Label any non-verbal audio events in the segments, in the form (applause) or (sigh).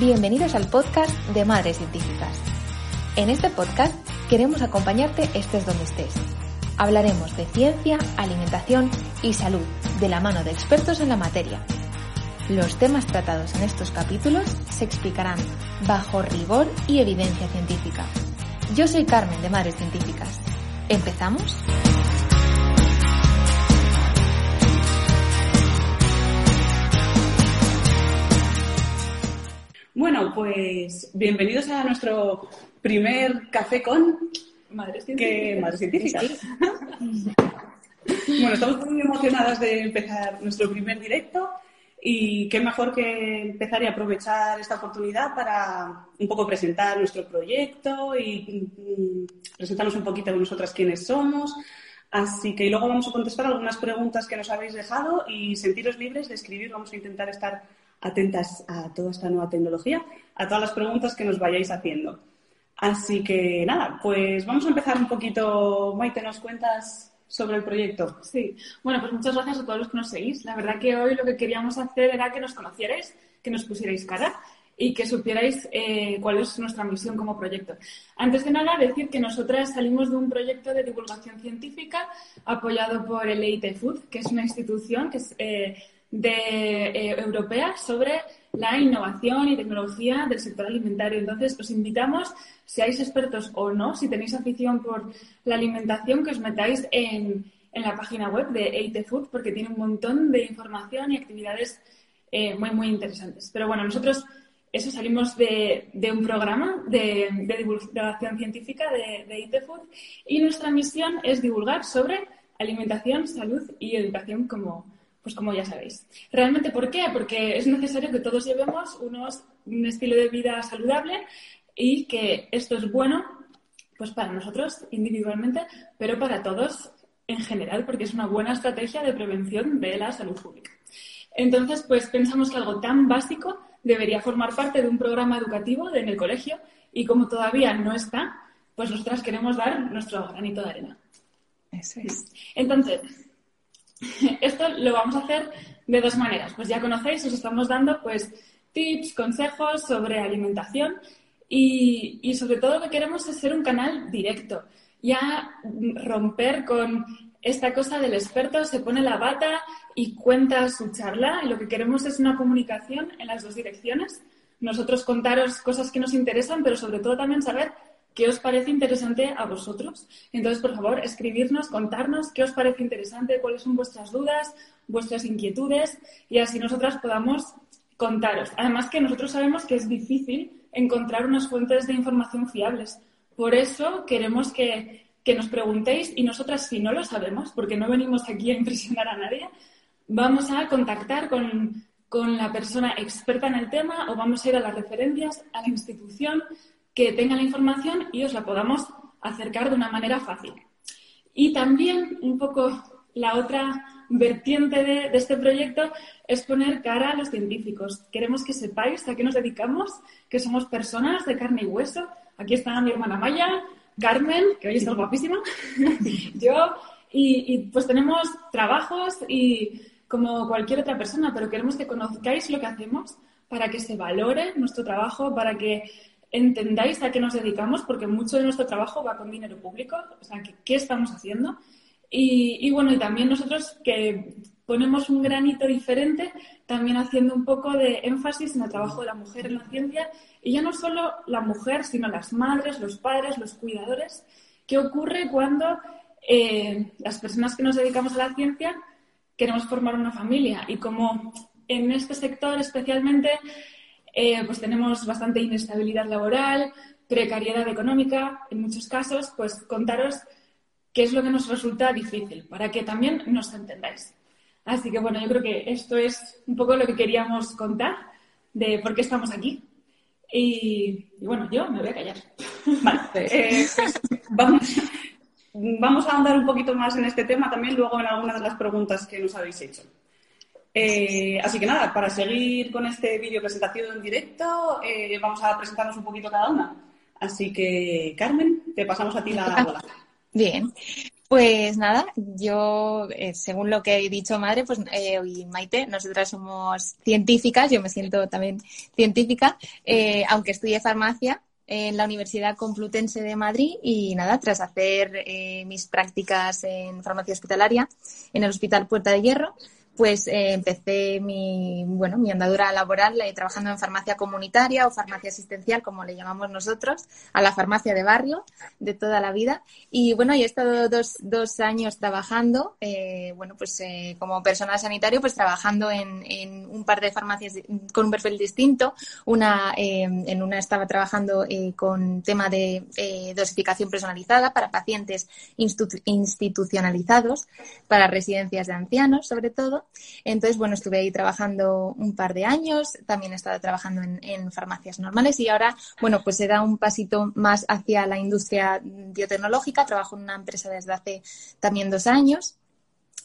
Bienvenidos al podcast de Madres Científicas. En este podcast queremos acompañarte estés donde estés. Hablaremos de ciencia, alimentación y salud de la mano de expertos en la materia. Los temas tratados en estos capítulos se explicarán bajo rigor y evidencia científica. Yo soy Carmen de Madres Científicas. ¿Empezamos? Bueno, pues bienvenidos a nuestro primer café con Madres Científicas. (laughs) bueno, estamos muy emocionadas de empezar nuestro primer directo y qué mejor que empezar y aprovechar esta oportunidad para un poco presentar nuestro proyecto y mm, presentarnos un poquito de nosotras quiénes somos. Así que luego vamos a contestar algunas preguntas que nos habéis dejado y sentiros libres de escribir. Vamos a intentar estar atentas a toda esta nueva tecnología, a todas las preguntas que nos vayáis haciendo. Así que nada, pues vamos a empezar un poquito. Maite, ¿nos cuentas sobre el proyecto? Sí, bueno, pues muchas gracias a todos los que nos seguís. La verdad que hoy lo que queríamos hacer era que nos conocierais, que nos pusierais cara y que supierais eh, cuál es nuestra misión como proyecto. Antes de nada, decir que nosotras salimos de un proyecto de divulgación científica apoyado por el EIT Food, que es una institución que es eh, de, eh, europea sobre la innovación y tecnología del sector alimentario. Entonces, os invitamos, seáis expertos o no, si tenéis afición por la alimentación, que os metáis en, en la página web de Food, porque tiene un montón de información y actividades eh, muy, muy interesantes. Pero bueno, nosotros eso salimos de, de un programa de, de, divulgación científica de, de y nuestra misión es divulgar sobre alimentación, salud y educación como, pues como ya sabéis. ¿Realmente por qué? Porque es necesario que todos llevemos unos, un estilo de vida saludable y que esto es bueno pues para nosotros individualmente, pero para todos en general, porque es una buena estrategia de prevención de la salud pública. Entonces, pues pensamos que algo tan básico debería formar parte de un programa educativo en el colegio y como todavía no está, pues nosotras queremos dar nuestro granito de arena. Eso es. Entonces, (laughs) esto lo vamos a hacer de dos maneras. Pues ya conocéis, os estamos dando pues tips, consejos sobre alimentación y, sobre todo lo que queremos es ser un canal directo. Ya romper con esta cosa del experto se pone la bata y cuenta su charla lo que queremos es una comunicación en las dos direcciones. Nosotros contaros cosas que nos interesan, pero sobre todo también saber qué os parece interesante a vosotros. Entonces, por favor, escribirnos, contarnos qué os parece interesante, cuáles son vuestras dudas, vuestras inquietudes y así nosotras podamos contaros. Además que nosotros sabemos que es difícil encontrar unas fuentes de información fiables. Por eso queremos que, que nos preguntéis y nosotras, si no lo sabemos, porque no venimos aquí a impresionar a nadie, vamos a contactar con, con la persona experta en el tema o vamos a ir a las referencias, a la institución que tenga la información y os la podamos acercar de una manera fácil. Y también un poco la otra vertiente de, este proyecto es poner cara a los científicos. Queremos que sepáis a qué nos dedicamos, que somos personas de carne y hueso. Aquí está mi hermana Maya, Carmen, que hoy está guapísima, (laughs) yo, y, y, pues tenemos trabajos y como cualquier otra persona, pero queremos que conozcáis lo que hacemos para que se valore nuestro trabajo, para que entendáis a qué nos dedicamos, porque mucho de nuestro trabajo va con dinero público, o sea, ¿qué estamos haciendo? Y, bueno, y también nosotros que ponemos un granito diferente, también haciendo un poco de énfasis en el trabajo de la mujer en la ciencia, y ya no solo la mujer, sino las madres, los padres, los cuidadores. ¿Qué ocurre cuando eh, las personas que nos dedicamos a la ciencia queremos formar una familia? Y como en este sector especialmente eh, pues tenemos bastante inestabilidad laboral, precariedad económica, en muchos casos, pues contaros qué es lo que nos resulta difícil, para que también nos entendáis. Así que bueno, yo creo que esto es un poco lo que queríamos contar de por qué estamos aquí. Y, bueno, yo me voy a callar. Vale, (laughs) eh, vamos, vamos a andar un poquito más en este tema también luego en algunas de las preguntas que nos habéis hecho. Eh, así que nada, para seguir con este vídeo presentación en directo, eh, vamos a presentarnos un poquito cada una. Así que, Carmen, te pasamos a ti la bola. Bien. Pues nada, yo, eh, según lo que he dicho madre, pues eh, y Maite, nosotras somos científicas, yo me siento también científica, eh, aunque estudié farmacia en la Universidad Complutense de Madrid y nada, tras hacer mis prácticas en farmacia hospitalaria en el Hospital Puerta de Hierro, pues eh, empecé mi, bueno, mi andadura laboral eh, trabajando en farmacia comunitaria o farmacia asistencial, como le llamamos nosotros, a la farmacia de barrio de toda la vida. Y bueno, he estado dos, dos años trabajando, eh, bueno, pues como personal sanitario, pues trabajando en, en, un par de farmacias con un perfil distinto. Una, en una estaba trabajando con tema de dosificación personalizada para pacientes institucionalizados, para residencias de ancianos, sobre todo. Entonces, bueno, estuve ahí trabajando un par de años, también he estado trabajando en, farmacias normales y ahora, bueno, pues he dado un pasito más hacia la industria biotecnológica. Trabajo en una empresa desde hace también dos años.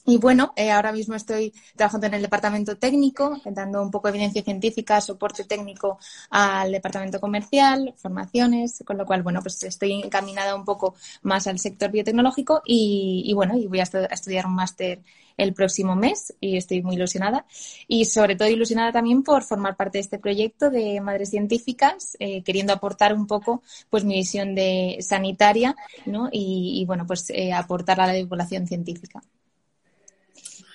Y bueno, eh, ahora mismo estoy trabajando en el departamento técnico, dando un poco de evidencia científica, soporte técnico al departamento comercial, formaciones, con lo cual, bueno, pues estoy encaminada un poco más al sector biotecnológico y, y bueno, y voy a, estudiar un máster el próximo mes y estoy muy ilusionada. Y sobre todo ilusionada también por formar parte de este proyecto de Madres Científicas, eh, queriendo aportar un poco pues mi visión de sanitaria ¿no? y, bueno, pues eh, aportar a la divulgación científica.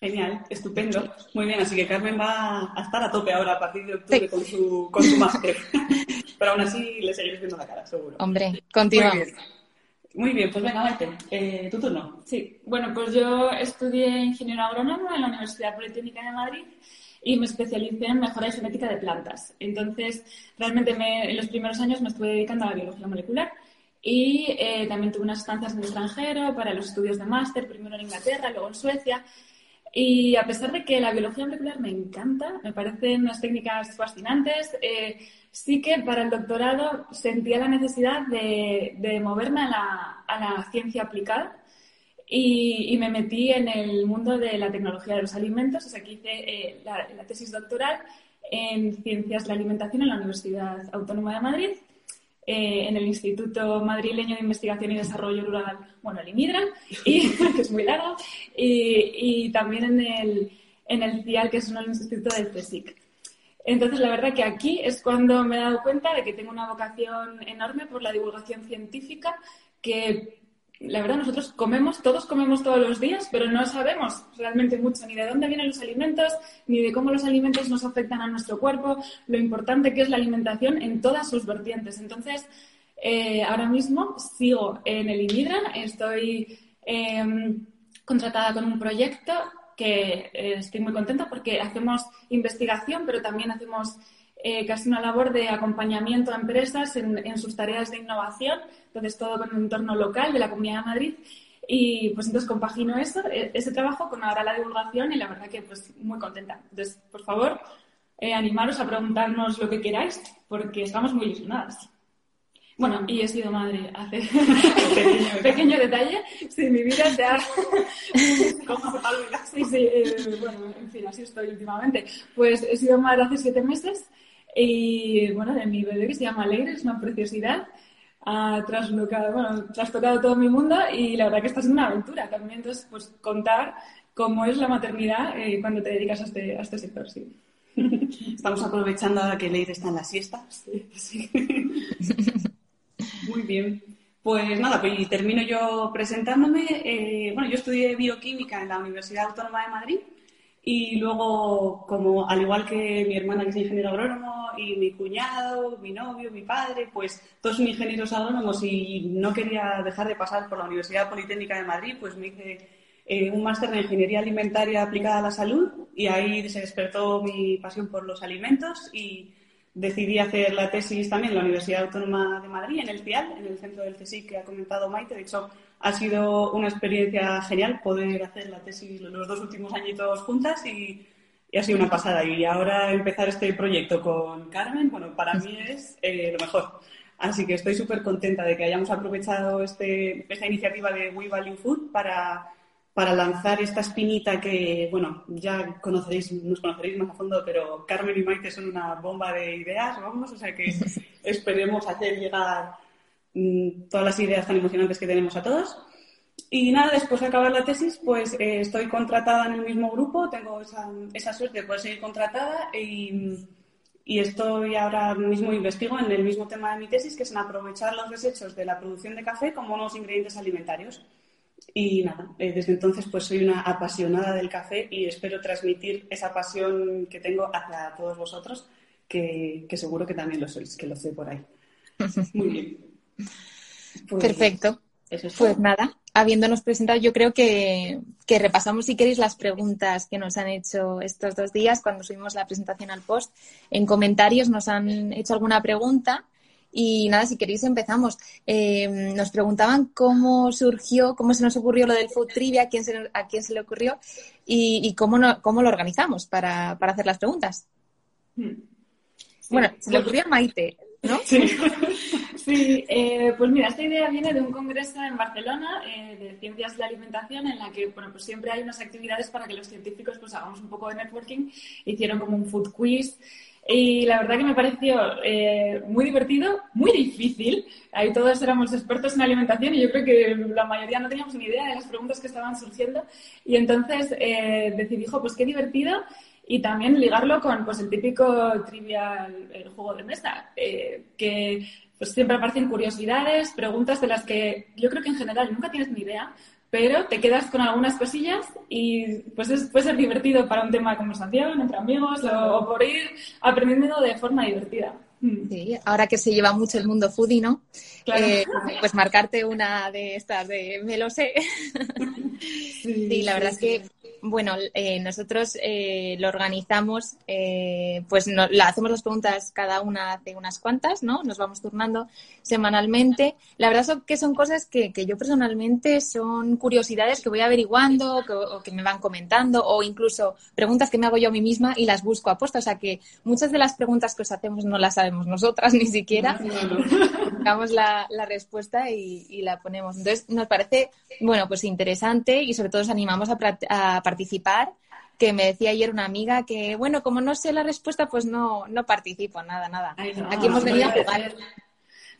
Genial, estupendo. Muy bien, así que Carmen va a estar a tope ahora a partir de octubre con su, con su máster. (laughs) Pero aún así le seguiré viendo la cara, seguro. Hombre, continuamos. Muy bien, pues venga, Maite, eh, tu turno. Sí, bueno, pues yo estudié ingeniero agrónomo en la Universidad Politécnica de Madrid y me especialicé en mejora y genética de plantas. Entonces, realmente en los primeros años me estuve dedicando a la biología molecular y eh, también tuve unas estancias en el extranjero para los estudios de máster, primero en Inglaterra, luego en Suecia. Y a pesar de que la biología molecular me encanta, me parecen unas técnicas fascinantes, eh, sí que para el doctorado sentía la necesidad de, moverme a la, ciencia aplicada y, me metí en el mundo de la tecnología de los alimentos. O sea, que hice eh, la, tesis doctoral en ciencias de la alimentación en la Universidad Autónoma de Madrid, eh, en el Instituto Madrileño de Investigación y Desarrollo Rural, bueno, el IMIDRA, (laughs) y, (laughs) que es muy largo, y, también en el, en el CIAL, que es un instituto del CSIC. Entonces, la verdad que aquí es cuando me he dado cuenta de que tengo una vocación enorme por la divulgación científica, que la verdad nosotros comemos, todos comemos todos los días, pero no sabemos realmente mucho ni de dónde vienen los alimentos, ni de cómo los alimentos nos afectan a nuestro cuerpo, lo importante que es la alimentación en todas sus vertientes. Entonces, eh, ahora mismo sigo en el INIDRA, estoy em, contratada con un proyecto que eh, estoy muy contenta porque hacemos investigación, pero también hacemos eh, casi una labor de acompañamiento a empresas en, sus tareas de innovación, entonces todo con un entorno local de la Comunidad de Madrid. Y pues entonces compagino eso, e, ese trabajo con ahora la divulgación y la verdad que pues muy contenta. Entonces, por favor, eh, animaros a preguntarnos lo que queráis porque estamos muy ilusionadas. Bueno, y he sido madre hace (laughs) pequeño, pequeño detalle. Sí, mi vida se ha... (laughs) ¿Cómo se Sí, sí, eh, bueno, en fin, así estoy últimamente. Pues he sido madre hace siete meses y, bueno, de mi bebé que se llama Alegre, es una preciosidad. Ha traslocado, bueno, trastocado todo mi mundo y la verdad que esta es una aventura también. Entonces, pues contar cómo es la maternidad eh, cuando te dedicas a este, a este sector, sí. (laughs) Estamos aprovechando ahora que Leire está en la siesta. Sí, sí. (laughs) Muy bien. Pues nada, pues termino yo presentándome. Eh, bueno, yo estudié bioquímica en la Universidad Autónoma de Madrid y luego, como al igual que mi hermana que es ingeniero agrónomo y mi cuñado, mi novio, mi padre, pues todos son ingenieros agrónomos y no quería dejar de pasar por la Universidad Politécnica de Madrid, pues me hice eh, un máster en ingeniería alimentaria aplicada a la salud y ahí se despertó mi pasión por los alimentos y decidí hacer la tesis también en la Universidad Autónoma de Madrid, en el CIAL, en el centro del CSIC que ha comentado Maite. De hecho, ha sido una experiencia genial poder hacer la tesis los dos últimos añitos juntas y, ha sido una pasada. Y ahora empezar este proyecto con Carmen, bueno, para mí es eh, lo mejor. Así que estoy súper contenta de que hayamos aprovechado este, esta iniciativa de We Value Food para para lanzar esta espinita que, bueno, ya conoceréis, nos conoceréis más a fondo, pero Carmen y Maite son una bomba de ideas, vamos, o sea que (laughs) esperemos hacer llegar todas las ideas tan emocionantes que tenemos a todos. y nada, después de acabar la tesis, pues eh, estoy contratada en el mismo grupo, tengo esa, esa suerte de poder seguir contratada y, y, estoy ahora mismo investigo en el mismo tema de mi tesis, que es en aprovechar los desechos de la producción de café como unos ingredientes alimentarios. Y nada, eh, desde entonces pues soy una apasionada del café y espero transmitir esa pasión que tengo hacia todos vosotros, que, que seguro que también lo sois, que lo sé por ahí. (laughs) Muy bien. Pues, Perfecto. pues nada, habiéndonos presentado, yo creo que, que, repasamos, si queréis, las preguntas que nos han hecho estos dos días cuando subimos la presentación al post. En comentarios nos han hecho alguna pregunta y nada, si queréis empezamos. Eh, nos preguntaban cómo surgió, cómo se nos ocurrió lo del Food Trivia, a quién se, a quién se le ocurrió y, cómo, cómo lo organizamos para, para hacer las preguntas. Hmm. bueno, se le ocurrió a Maite, ¿no? Sí, (laughs) sí eh, pues mira, esta idea viene de un congreso en Barcelona eh, de ciencias de la alimentación en la que, bueno, pues siempre hay unas actividades para que los científicos pues hagamos un poco de networking. Hicieron como un food quiz y la verdad que me pareció eh, muy divertido, muy difícil. Ahí todos éramos expertos en alimentación y yo creo que la mayoría no teníamos ni idea de las preguntas que estaban surgiendo. Y entonces eh, decidí, pues qué divertido. Y también ligarlo con pues, el típico trivial, el juego de mesa, eh, que pues siempre aparecen curiosidades, preguntas de las que yo creo que en general nunca tienes ni idea, pero te quedas con algunas cosillas y pues es, puede ser divertido para un tema de conversación entre amigos o, por ir aprendiendo de forma divertida. Mm. Sí, ahora que se lleva mucho el mundo foodie, ¿no? Eh, pues marcarte una de estas de me lo sé. (laughs) sí, la verdad es que bueno, eh, nosotros eh, lo organizamos, eh, pues no, la, hacemos las preguntas cada una de unas cuantas, ¿no? Nos vamos turnando semanalmente. La verdad es que son cosas que, que yo personalmente son curiosidades que voy averiguando que, o que me van comentando o incluso preguntas que me hago yo a mí misma y las busco a posta. O sea que muchas de las preguntas que os hacemos no las sabemos nosotras (laughs) ni siquiera. (laughs) Buscamos la, la respuesta y, y, la ponemos. Entonces nos parece, bueno, pues interesante y sobre todo os animamos a, a participar, que me decía ayer una amiga que, bueno, como no sé la respuesta, pues no, no participo, nada, nada. Aquí hemos venido a jugar.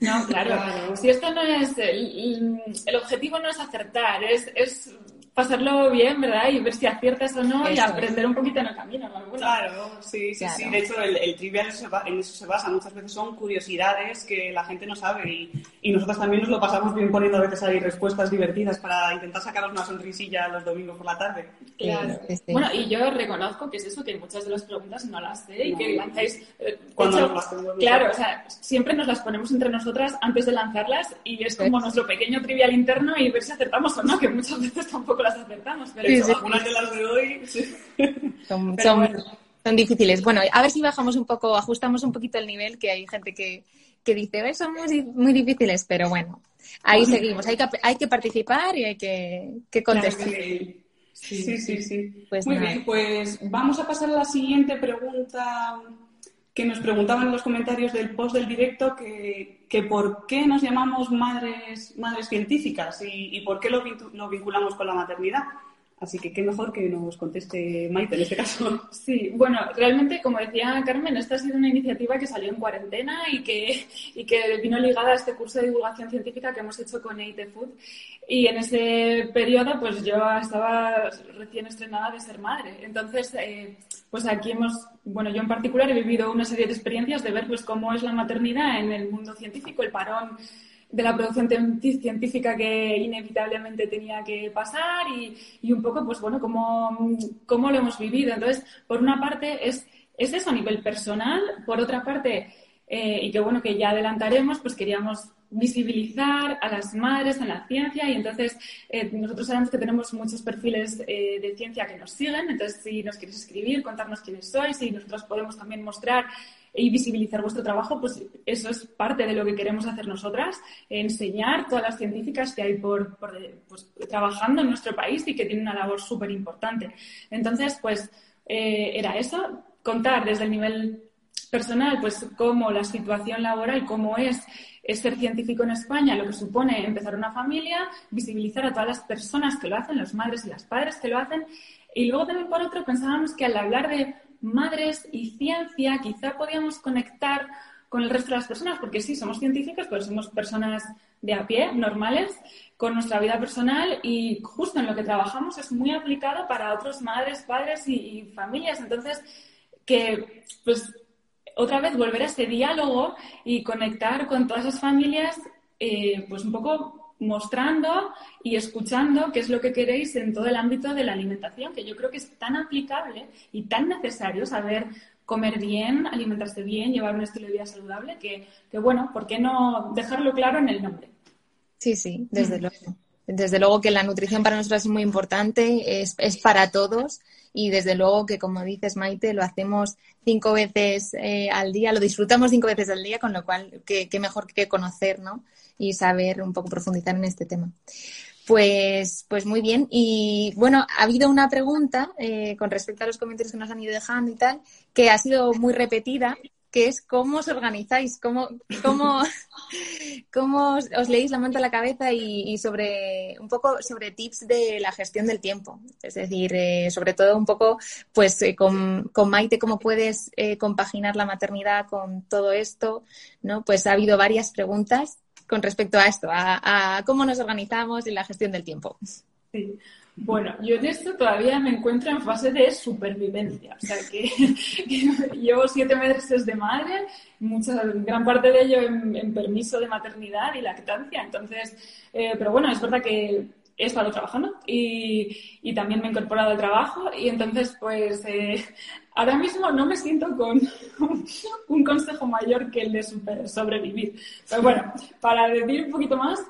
No, claro. Si esto no es, el, el, objetivo no es acertar, es, es pasarlo bien, ¿verdad? Y ver si aciertas o no y aprender un poquito en el camino. Claro, sí, sí, sí. De hecho, el, el trivial en eso se basa. Muchas veces son curiosidades que la gente no sabe y, y, nosotros también nos lo pasamos bien poniendo a veces ahí respuestas divertidas para intentar sacaros una sonrisilla los domingos por la tarde. Claro. Bueno, y yo reconozco que es eso, que muchas de las preguntas no las sé y que lanzáis... Eh, Cuando Claro, o sea, siempre nos las ponemos entre nosotras antes de lanzarlas y es como nuestro pequeño trivial interno y ver si acertamos o no, que muchas veces tampoco las acertamos, pero algunas de las de hoy (laughs) son, son, difíciles. Bueno, a ver si bajamos un poco, ajustamos un poquito el nivel, que hay gente que, que dice, son muy, muy difíciles, pero bueno, ahí seguimos. Hay que, hay que participar y hay que, que contestar. Sí, sí, sí. Pues muy bien, pues vamos a pasar a la siguiente pregunta que nos preguntaban en los comentarios del post del directo que, que por qué nos llamamos madres, madres científicas y, y por qué lo, lo, vinculamos con la maternidad. Así que qué mejor que nos conteste Maite en este caso. Sí, bueno, realmente, como decía Carmen, esta ha sido una iniciativa que salió en cuarentena y que, y que vino ligada a este curso de divulgación científica que hemos hecho con EIT Food. Y en ese periodo, pues yo estaba recién estrenada de ser madre. Entonces, eh, pues aquí hemos, bueno, yo en particular he vivido una serie de experiencias de ver pues cómo es la maternidad en el mundo científico, el parón de la producción científica que inevitablemente tenía que pasar y, y un poco, pues bueno, cómo, cómo, lo hemos vivido. Entonces, por una parte es, es eso a nivel personal, por otra parte, eh, y que bueno, que ya adelantaremos, pues queríamos visibilizar a las madres en la ciencia y entonces eh, nosotros sabemos que tenemos muchos perfiles eh, de ciencia que nos siguen, entonces si nos queréis escribir, contarnos quiénes sois y nosotros podemos también mostrar y visibilizar vuestro trabajo, pues eso es parte de lo que queremos hacer nosotras, enseñar todas las científicas que hay por, por pues, trabajando en nuestro país y que tienen una labor súper importante. Entonces, pues eh, era eso, contar desde el nivel personal, pues cómo la situación laboral, cómo es ser científico en España, lo que supone empezar una familia, visibilizar a todas las personas que lo hacen, los madres y las padres que lo hacen. Y luego también por otro pensábamos que al hablar de madres y ciencia quizá podíamos conectar con el resto de las personas, porque sí, somos científicos, pero somos personas de a pie, normales, con nuestra vida personal y justo en lo que trabajamos es muy aplicado para otros madres, padres y, familias. Entonces, que pues otra vez volver a ese diálogo y conectar con todas esas familias, eh, pues un poco mostrando y escuchando qué es lo que queréis en todo el ámbito de la alimentación, que yo creo que es tan aplicable y tan necesario saber comer bien, alimentarse bien, llevar un estilo de vida saludable, que, bueno, ¿por qué no dejarlo claro en el nombre? Sí, sí, desde luego. Desde luego que la nutrición para nosotros es muy importante, es, para todos y desde luego que, como dices, Maite, lo hacemos cinco veces eh, al día, lo disfrutamos cinco veces al día, con lo cual, qué, mejor que conocer ¿no? y saber un poco profundizar en este tema. Pues, pues muy bien. Y bueno, ha habido una pregunta eh, con respecto a los comentarios que nos han ido dejando y tal, que ha sido muy repetida, que es cómo os organizáis, cómo, cómo, (laughs) cómo os, leéis la manta a la cabeza y, sobre un poco sobre tips de la gestión del tiempo. Es decir, eh, sobre todo un poco, pues eh, con, con, Maite, cómo puedes compaginar la maternidad con todo esto, ¿no? Pues ha habido varias preguntas con respecto a esto, a, cómo nos organizamos y la gestión del tiempo. Sí. Bueno, yo en esto todavía me encuentro en fase de supervivencia. O sea que, (laughs) llevo siete meses de madre, mucha, gran parte de ello en, permiso de maternidad y lactancia. Entonces, eh, pero bueno, es verdad que he estado trabajando y, también me he incorporado al trabajo y entonces pues eh, ahora mismo no me siento con (laughs) un consejo mayor que el de sobrevivir. Pero bueno, para decir un poquito más,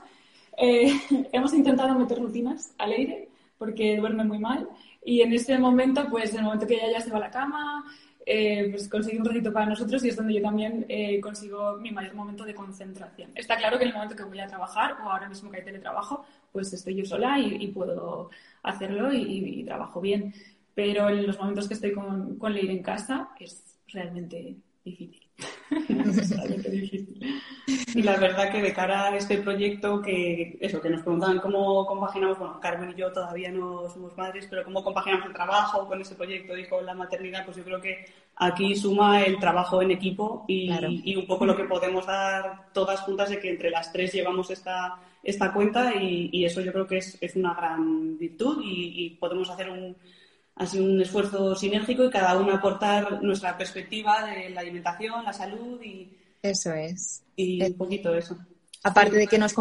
eh, (laughs) hemos intentado meter rutinas al aire porque duerme muy mal y en este momento, pues en el momento que ella ya se va a la cama, eh, pues consigue un ratito para nosotros y es donde yo también eh, consigo mi mayor momento de concentración. Está claro que en el momento que voy a trabajar o ahora mismo que hay teletrabajo, pues estoy yo sola y, puedo hacerlo y, trabajo bien. Pero en los momentos que estoy con, con Leire en casa es realmente difícil. (laughs) Y la verdad que de cara a este proyecto, que eso, que nos preguntaban cómo compaginamos, bueno, Carmen y yo todavía no somos padres, pero cómo compaginamos el trabajo con ese proyecto y con la maternidad, pues yo creo que aquí suma el trabajo en equipo y, y un poco lo que podemos dar todas juntas de que entre las tres llevamos esta, esta cuenta y, eso yo creo que es, es una gran virtud y podemos hacer un sido un esfuerzo sinérgico y cada uno aportar nuestra perspectiva de la alimentación, la salud y... Eso es. Y un poquito eso aparte de que nos,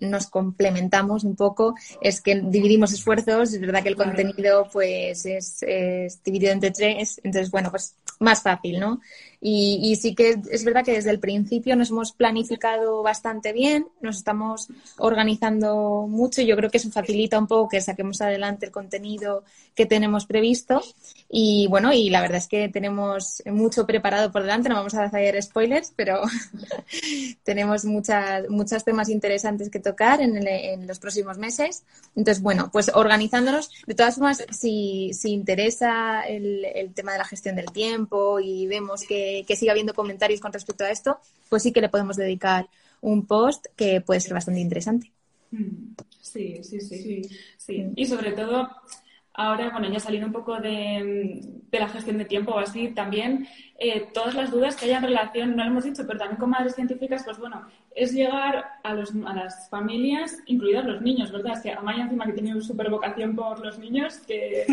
nos complementamos un poco, es que dividimos esfuerzos, es verdad que el contenido pues es, dividido entre tres, entonces bueno, pues más fácil, ¿no? Y, y, sí que es verdad que desde el principio nos hemos planificado bastante bien, nos estamos organizando mucho y yo creo que eso facilita un poco que saquemos adelante el contenido que tenemos previsto y bueno, y la verdad es que tenemos mucho preparado por delante, no vamos a hacer spoilers, pero (laughs) tenemos muchas muchos temas interesantes que tocar en, los próximos meses. Entonces, bueno, pues organizándonos. De todas formas, si, si interesa el, tema de la gestión del tiempo y vemos que, que sigue habiendo comentarios con respecto a esto, pues sí que le podemos dedicar un post que puede ser bastante interesante. Mm, sí, sí, sí. sí. Y sobre todo, Ahora, bueno, ya saliendo un poco de, la gestión de tiempo o así, también eh, todas las dudas que haya en relación, no lo hemos dicho, pero también con madres científicas, pues bueno, es llegar a, los, a las familias, incluidos los niños, ¿verdad? Es que Amaya encima que tiene una super vocación por los niños, que,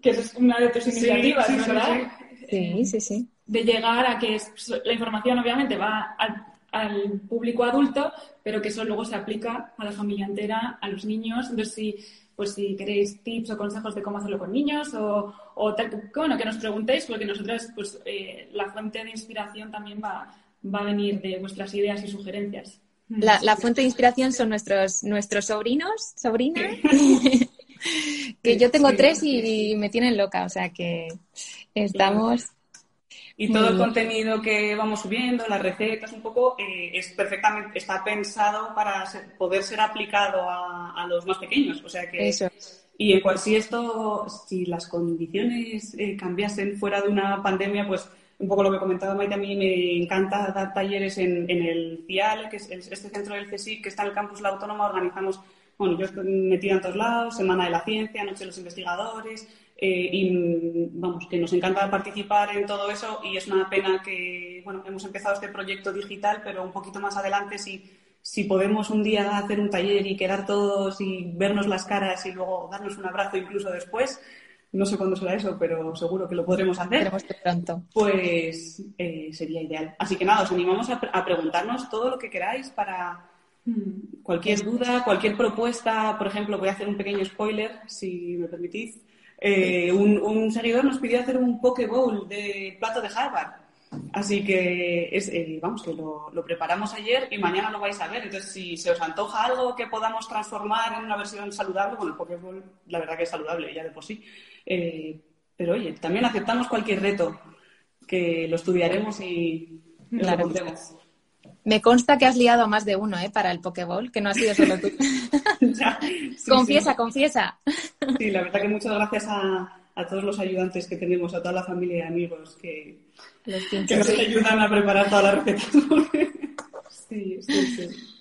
que es una de tus iniciativas, ¿verdad? Sí, sí, sí. De llegar a que la información obviamente va al, al público adulto, pero que eso luego se aplica a la familia entera, a los niños. Entonces, si pues si queréis tips o consejos de cómo hacerlo con niños o, o tal, bueno, que nos preguntéis, porque nosotras, pues eh, la fuente de inspiración también va, va a venir de vuestras ideas y sugerencias. La, la fuente de inspiración son nuestros, nuestros sobrinos, sobrinas, (laughs) que yo tengo tres y, me tienen loca, o sea que estamos... Y todo el contenido que vamos subiendo, las recetas, un poco, eh, es perfectamente, está pensado para poder ser aplicado a, los más pequeños. O sea que. Eso. Y en cual, si esto, si las condiciones eh, cambiasen fuera de una pandemia, pues un poco lo que comentaba Maite, a mí me encanta dar talleres en, el CIAL, que es este centro del CSIC que está en el campus La Autónoma, organizamos, bueno, yo estoy metida en todos lados, Semana de la Ciencia, Noche de los Investigadores, eh, y vamos, que nos encanta participar en todo eso y es una pena que, bueno, hemos empezado este proyecto digital, pero un poquito más adelante si, si podemos un día hacer un taller y quedar todos y vernos las caras y luego darnos un abrazo incluso después, no sé cuándo será eso, pero seguro que lo podremos hacer. pronto. Pues eh, sería ideal. Así que nada, os animamos a, preguntarnos todo lo que queráis para mm, cualquier duda, cualquier propuesta. Por ejemplo, voy a hacer un pequeño spoiler, si me permitís. Eh, un, seguidor nos pidió hacer un poke bowl de plato de Harvard. Así que, es, eh, vamos, que lo, lo, preparamos ayer y mañana lo vais a ver. Entonces, si se os antoja algo que podamos transformar en una versión saludable, bueno, el poke bowl, la verdad que es saludable ya de por sí. Eh, pero oye, también aceptamos cualquier reto, que lo estudiaremos y lo pondremos. Me consta que has liado a más de uno ¿eh? para el Pokéball, que no ha sido solo tú. (laughs) (laughs) confiesa, confiesa. Sí, la verdad que muchas gracias a, todos los ayudantes que tenemos, a toda la familia y amigos que, que nos ayudan a preparar todas las recetas. (laughs) sí, sí, sí.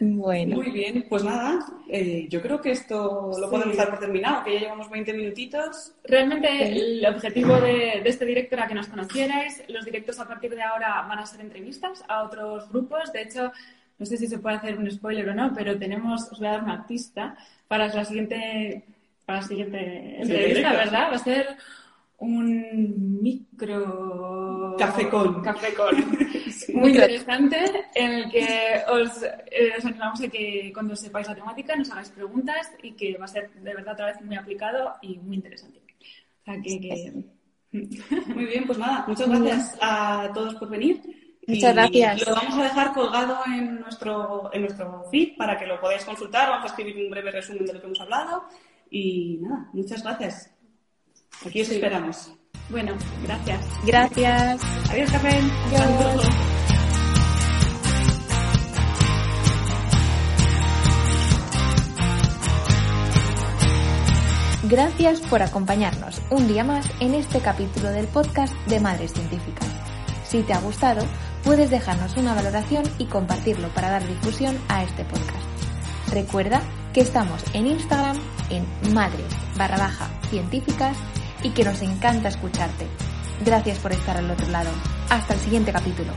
Bueno. Muy bien, pues nada, eh, yo creo que esto lo podemos dar por terminado, que ya llevamos 20 minutitos. Realmente el objetivo de, este directo era que nos conocierais. Los directos a partir de ahora van a ser entrevistas a otros grupos. De hecho, no sé si se puede hacer un spoiler o no, pero tenemos, os voy a dar una pista para la siguiente, para la siguiente entrevista, ¿verdad? Va a ser un micro cafecón, cafecón. (laughs) muy interesante en el que os, eh, os, animamos a que cuando sepáis la temática nos hagáis preguntas y que va a ser de verdad otra vez muy aplicado y muy interesante. O sea que, Muy bien, pues nada, muchas gracias a todos por venir. Muchas gracias. Lo vamos a dejar colgado en nuestro, en nuestro feed para que lo podáis consultar. Vamos a escribir un breve resumen de lo que hemos hablado. Y nada, muchas gracias. Aquí os esperamos. Bueno, gracias. Gracias. Adiós, Café. Gracias por acompañarnos un día más en este capítulo del podcast de Madres Científicas. Si te ha gustado, puedes dejarnos una valoración y compartirlo para dar difusión a este podcast. Recuerda que estamos en Instagram en madres barra baja científicas y que nos encanta escucharte. Gracias por estar al otro lado. Hasta el siguiente capítulo.